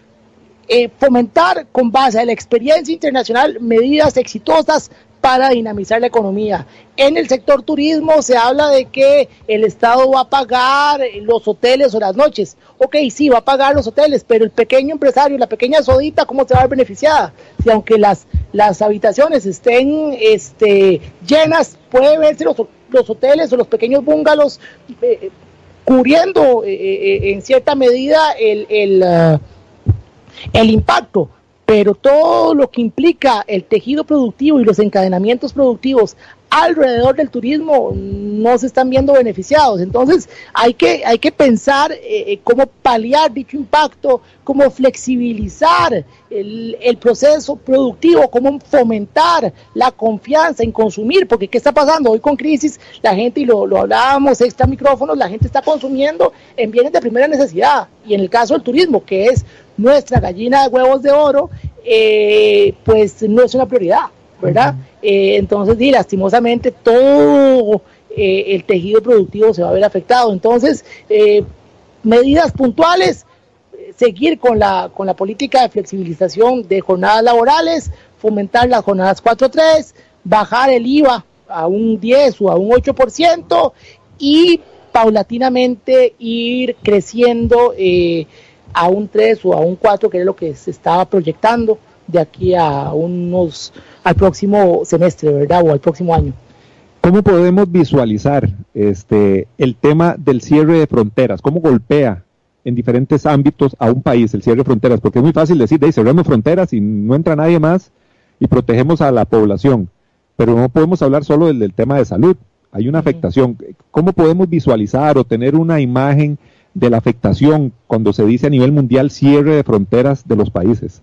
fomentar con base a la experiencia internacional medidas exitosas para dinamizar la economía. En el sector turismo se habla de que el Estado va a pagar los hoteles o las noches. Ok, sí, va a pagar los hoteles, pero el pequeño empresario, la pequeña sodita, ¿cómo se va a ver beneficiada? Si aunque las, las habitaciones estén este, llenas, puede verse los, los hoteles o los pequeños bungalows eh, cubriendo eh, eh, en cierta medida el, el, uh, el impacto pero todo lo que implica el tejido productivo y los encadenamientos productivos alrededor del turismo no se están viendo beneficiados. Entonces hay que, hay que pensar eh, eh, cómo paliar dicho impacto, cómo flexibilizar el, el, proceso productivo, cómo fomentar la confianza en consumir, porque ¿qué está pasando? Hoy con crisis la gente, y lo, lo hablábamos extra micrófonos, la gente está consumiendo en bienes de primera necesidad. Y en el caso del turismo, que es nuestra gallina de huevos de oro, eh, pues no es una prioridad, ¿verdad? Eh, entonces, sí, lastimosamente todo eh, el tejido productivo se va a ver afectado. Entonces, medidas puntuales, seguir con la, con la política de flexibilización de jornadas laborales, fomentar las jornadas 4-3, bajar el IVA a un 10 o a un 8% y paulatinamente ir creciendo eh, a un 3 o a un 4, que es lo que se estaba proyectando de aquí a unos al próximo semestre, ¿verdad? O al próximo año. ¿Cómo podemos visualizar este el tema del cierre de fronteras? ¿Cómo golpea en diferentes ámbitos a un país el cierre de fronteras? Porque es muy fácil decir, de cerramos fronteras y no entra nadie más y protegemos a la población, pero no podemos hablar solo del, del tema de salud. Hay una afectación. ¿Cómo podemos visualizar o tener una imagen de la afectación cuando se dice a nivel mundial cierre de fronteras de los países.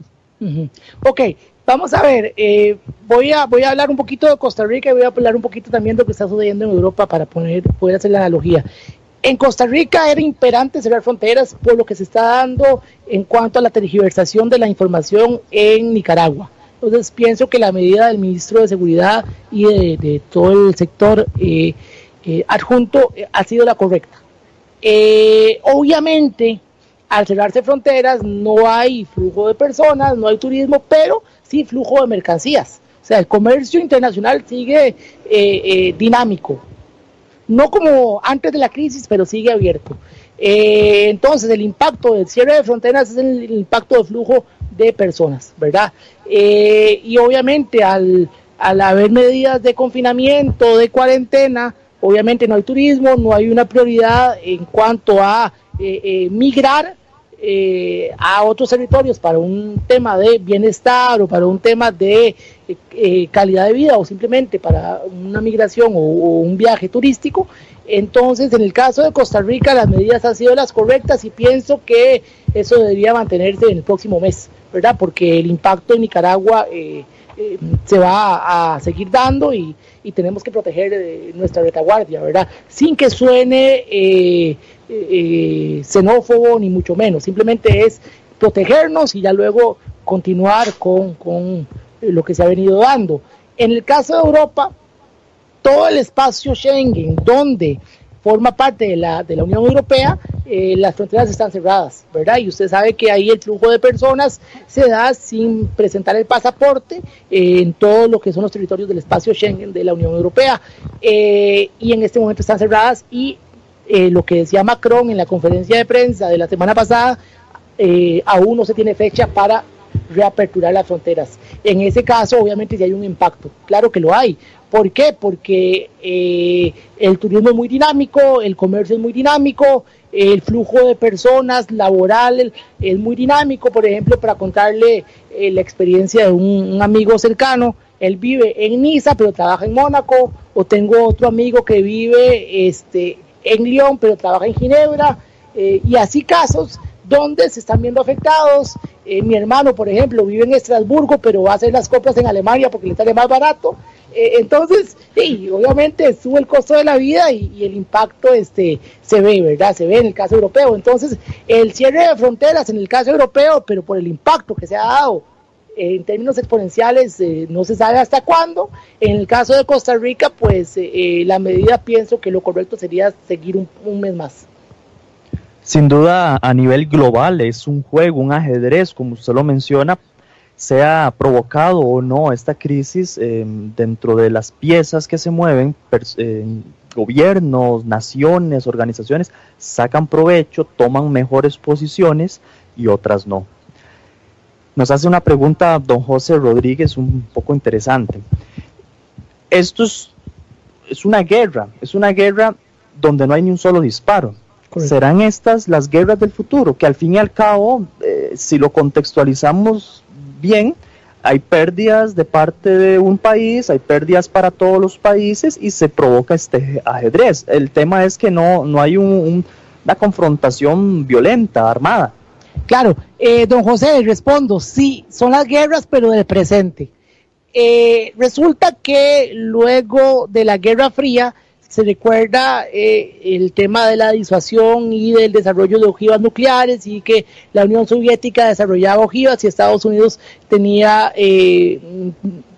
Ok, vamos a ver, eh, voy, a, voy a hablar un poquito de Costa Rica y voy a hablar un poquito también de lo que está sucediendo en Europa para poner, poder hacer la analogía. En Costa Rica era imperante cerrar fronteras por lo que se está dando en cuanto a la tergiversación de la información en Nicaragua. Entonces pienso que la medida del ministro de Seguridad y de, todo el sector eh, adjunto ha sido la correcta. obviamente, al cerrarse fronteras no hay flujo de personas, no hay turismo, pero sí flujo de mercancías. O sea, el comercio internacional sigue dinámico, no como antes de la crisis, pero sigue abierto. Eh, entonces, el impacto del cierre de fronteras es el, impacto de flujo de personas, ¿verdad? Eh, y obviamente al, haber medidas de confinamiento, de cuarentena, obviamente no hay turismo, no hay una prioridad en cuanto a eh, migrar a otros territorios para un tema de bienestar o para un tema de calidad de vida o simplemente para una migración o un viaje turístico, entonces, en el caso de Costa Rica, las medidas han sido las correctas y pienso que eso debería mantenerse en el próximo mes, ¿verdad? Porque el impacto en Nicaragua eh, eh, se va a, seguir dando y, tenemos que proteger eh, nuestra retaguardia, ¿verdad? Sin que suene xenófobo ni mucho menos, simplemente es protegernos y ya luego continuar con, con lo que se ha venido dando. En el caso de Europa, todo el espacio Schengen, donde forma parte de la, de la Unión Europea, eh, las fronteras están cerradas, ¿verdad? Y usted sabe que ahí el flujo de personas se da sin presentar el pasaporte eh, en todo lo que son los territorios del espacio Schengen de la Unión Europea. Eh, y en este momento están cerradas y lo que decía Macron en la conferencia de prensa de la semana pasada, aún no se tiene fecha para reaperturar las fronteras. En ese caso, obviamente, si hay un impacto, claro que lo hay, ¿Por qué? Porque el turismo es muy dinámico, el comercio es muy dinámico, el flujo de personas laboral es muy dinámico. Por ejemplo, para contarle eh, la experiencia de un, amigo cercano, él vive en Niza, pero trabaja en Mónaco, o tengo otro amigo que vive este, en Lyon, pero trabaja en Ginebra, eh, y así casos donde se están viendo afectados. mi hermano, por ejemplo, vive en Estrasburgo, pero va a hacer las compras en Alemania porque le sale más barato. Eh, entonces, sí, obviamente sube el costo de la vida y, el impacto este, se ve, ¿verdad? Se ve en el caso europeo. Entonces, el cierre de fronteras en el caso europeo, pero por el impacto que se ha dado eh, en términos exponenciales, eh, no se sabe hasta cuándo. En el caso de Costa Rica, pues la medida pienso que lo correcto sería seguir un mes más. Sin duda, a nivel global es un juego, un ajedrez, como usted lo menciona, sea provocado o no esta crisis em, dentro de las piezas que se mueven, em, gobiernos, naciones, organizaciones sacan provecho, toman mejores posiciones y otras no. Nos hace una pregunta don José Rodríguez un poco interesante. Esto es, una guerra, es una guerra donde no hay ni un solo disparo. ¿Serán estas las guerras del futuro? Que al fin y al cabo, eh, si lo contextualizamos bien, hay pérdidas de parte de un país, hay pérdidas para todos los países y se provoca este ajedrez. El tema es que no, no hay una confrontación violenta, armada. Claro, eh, don José, respondo, sí, son las guerras, pero del presente. Eh, resulta que luego de la Guerra Fría, se recuerda eh, el tema de la disuasión y del desarrollo de ojivas nucleares y que la Unión Soviética desarrollaba ojivas y Estados Unidos tenía eh,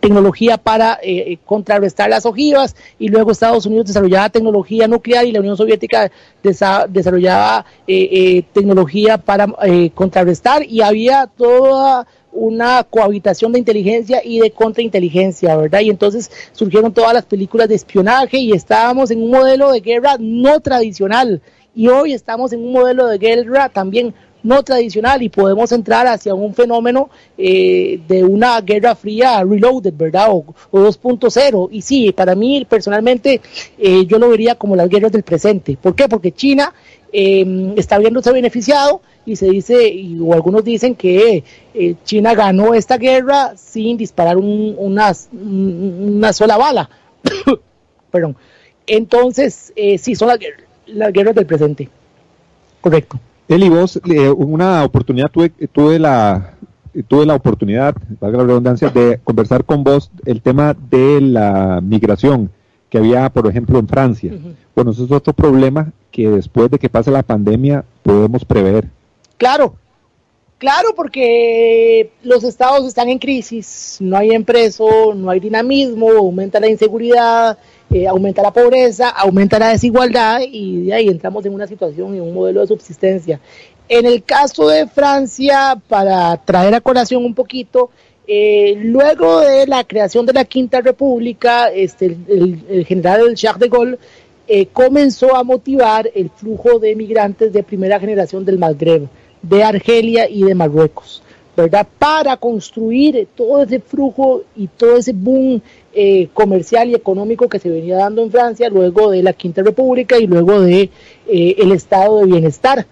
tecnología para eh, contrarrestar las ojivas y luego Estados Unidos desarrollaba tecnología nuclear y la Unión Soviética desarrollaba tecnología para contrarrestar y había toda una cohabitación de inteligencia y de contrainteligencia, ¿verdad? Y entonces surgieron todas las películas de espionaje y estábamos en un modelo de guerra no tradicional. Y hoy estamos en un modelo de guerra también no tradicional y podemos entrar hacia un fenómeno eh, de una guerra fría reloaded, ¿verdad? O, 2.0. Y sí, para mí personalmente eh, yo lo vería como las guerras del presente. ¿Por qué? Porque China eh, está viéndose beneficiado y se dice, o algunos dicen que eh, China ganó esta guerra sin disparar una, una sola bala. Perdón. Entonces, eh, sí, son las, guerras del presente. Correcto. Eli, vos, eh, una oportunidad, tuve, tuve la tuve la oportunidad, valga la redundancia, de conversar con vos el tema de la migración que había, por ejemplo, en Francia. Bueno, eso es otro problema que después de que pase la pandemia podemos prever. Claro, claro, porque los estados están en crisis, no hay empresa, no hay dinamismo, aumenta la inseguridad, eh, aumenta la pobreza, aumenta la desigualdad y de ahí entramos en una situación, en un modelo de subsistencia. En el caso de Francia, para traer a colación un poquito, eh, luego de la creación de la Quinta República, este, el, general Charles de Gaulle eh, comenzó a motivar el flujo de migrantes de primera generación del Magreb, de Argelia y de Marruecos. ¿verdad? Para construir todo ese flujo y todo ese boom eh, comercial y económico que se venía dando en Francia luego de la Quinta República y luego de el estado de bienestar.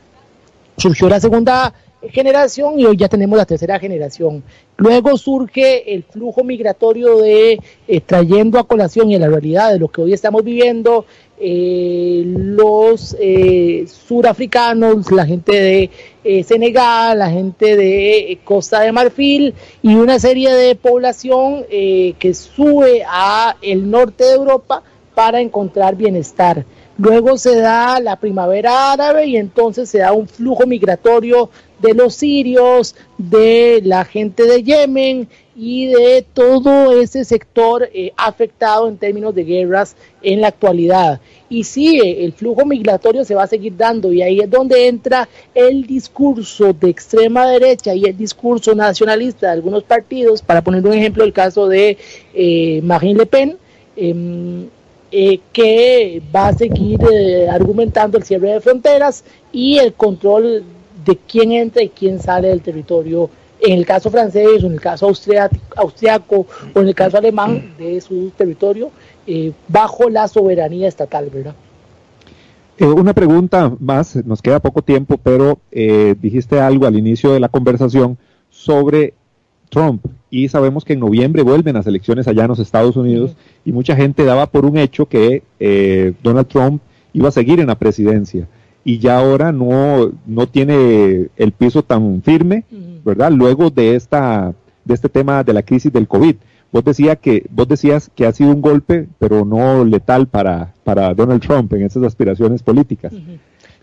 Surgió la segunda generación y hoy ya tenemos la tercera generación. Luego surge el flujo migratorio de eh, trayendo a colación y a la realidad de lo que hoy estamos viviendo eh, los eh, surafricanos, la gente de Senegal, la gente de Costa de Marfil y una serie de población que sube a el norte de Europa para encontrar bienestar. Luego se da la primavera árabe y entonces se da un flujo migratorio de los sirios, de la gente de Yemen y de todo ese sector eh, afectado en términos de guerras en la actualidad. Y sí, el flujo migratorio se va a seguir dando y ahí es donde entra el discurso de extrema derecha y el discurso nacionalista de algunos partidos, para poner un ejemplo el caso de eh, Marine Le Pen. Em, eh, que va a seguir argumentando el cierre de fronteras y el control de quién entra y quién sale del territorio, en el caso francés o en el caso austriaco o en el caso alemán de su territorio, eh, bajo la soberanía estatal, ¿verdad? Eh, una pregunta más, nos queda poco tiempo, pero eh, dijiste algo al inicio de la conversación sobre Trump y sabemos que en noviembre vuelven las elecciones allá en los Estados Unidos y mucha gente daba por un hecho que Donald Trump iba a seguir en la presidencia y ya ahora no, no tiene el piso tan firme, ¿verdad? Luego de esta de este tema de la crisis del COVID. Vos decía que vos decías que ha sido un golpe, pero no letal para para Donald Trump en esas aspiraciones políticas.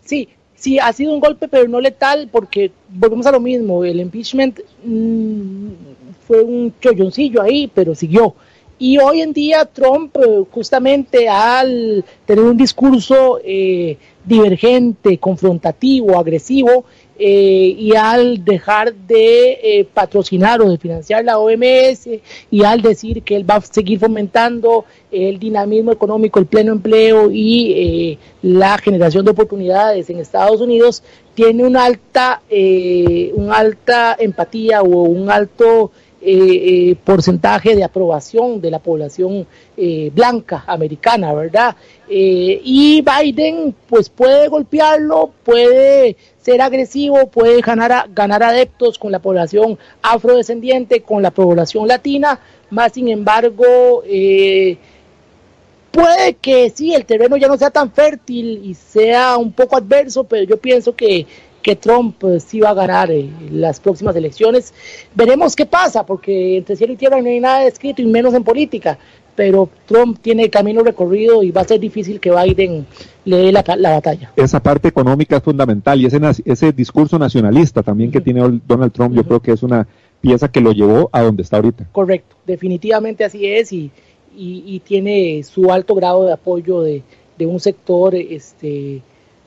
Sí, sí ha sido un golpe, pero no letal porque volvemos a lo mismo, el impeachment mm, fue un cholloncillo ahí, pero siguió. Y hoy en día Trump, eh, justamente al tener un discurso eh, divergente, confrontativo, agresivo, eh, y al dejar de patrocinar o de financiar la OMS y al decir que él va a seguir fomentando el dinamismo económico, el pleno empleo y la generación de oportunidades en Estados Unidos, tiene una alta, una alta empatía o un alto eh, eh, porcentaje de aprobación de la población eh, blanca americana, ¿verdad? y Biden pues puede golpearlo, puede ser agresivo, puede ganar, ganar adeptos con la población afrodescendiente, con la población latina, más sin embargo puede que sí, el terreno ya no sea tan fértil y sea un poco adverso, pero yo pienso que que Trump eh, sí va a ganar eh, las próximas elecciones. Veremos qué pasa, porque entre cielo y tierra no hay nada escrito y menos en política, pero Trump tiene camino recorrido y va a ser difícil que Biden le dé la, batalla. Esa parte económica es fundamental y ese, ese discurso nacionalista también que tiene Donald Trump, yo creo que es una pieza que lo llevó a donde está ahorita. Correcto, definitivamente así es y, y, tiene su alto grado de apoyo de, de un sector este,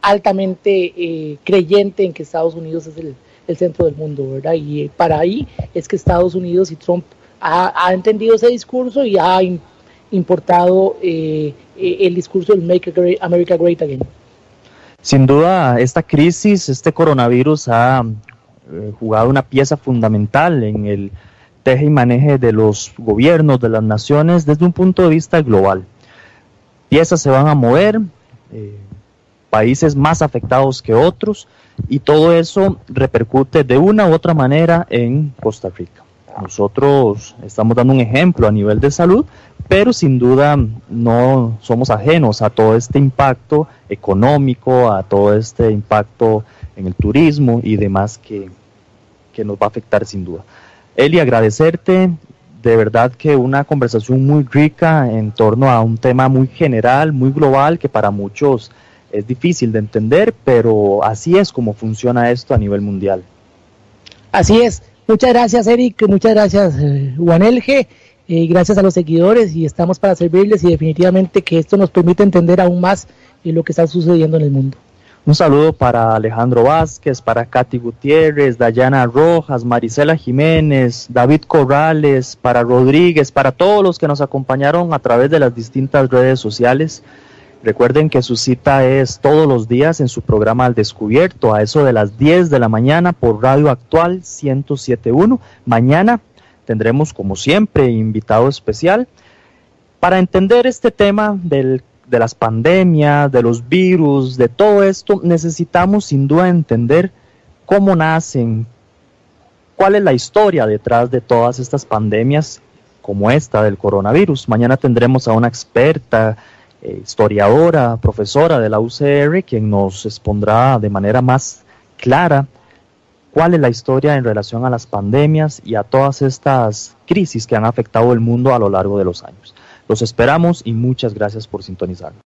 altamente eh, creyente en que Estados Unidos es el, centro del mundo, ¿verdad? Y eh, para ahí es que Estados Unidos y Trump ha, entendido ese discurso y ha importado eh, el discurso del Make America Great Again. Sin duda, esta crisis, este coronavirus ha jugado una pieza fundamental en el teje y maneje de los gobiernos, de las naciones, desde un punto de vista global. Piezas se van a mover, países más afectados que otros y todo eso repercute de una u otra manera en Costa Rica. Nosotros estamos dando un ejemplo a nivel de salud, pero sin duda no somos ajenos a todo este impacto económico, a todo este impacto en el turismo y demás que, que nos va a afectar sin duda. Eli, agradecerte, de verdad que una conversación muy rica en torno a un tema muy general, muy global, que para muchos es difícil de entender, pero así es como funciona esto a nivel mundial. Así es. Muchas gracias, Eric. Muchas gracias, eh, Juan Elge. eh, gracias a los seguidores y estamos para servirles y definitivamente que esto nos permite entender aún más lo que está sucediendo en el mundo. Un saludo para Alejandro Vázquez, para Katy Gutiérrez, Dayana Rojas, Marisela Jiménez, David Corrales, para Rodríguez, para todos los que nos acompañaron a través de las distintas redes sociales. Recuerden que su cita es todos los días en su programa Al Descubierto, a eso de las 10 de la mañana por Radio Actual 1071. Mañana tendremos, como siempre, invitado especial para entender este tema del de las pandemias, de los virus, de todo esto, necesitamos sin duda entender cómo nacen, cuál es la historia detrás de todas estas pandemias como esta del coronavirus. Mañana tendremos a una experta, eh, historiadora, profesora de la UCR, quien nos expondrá de manera más clara cuál es la historia en relación a las pandemias y a todas estas crisis que han afectado el mundo a lo largo de los años. Los esperamos y muchas gracias por sintonizarnos.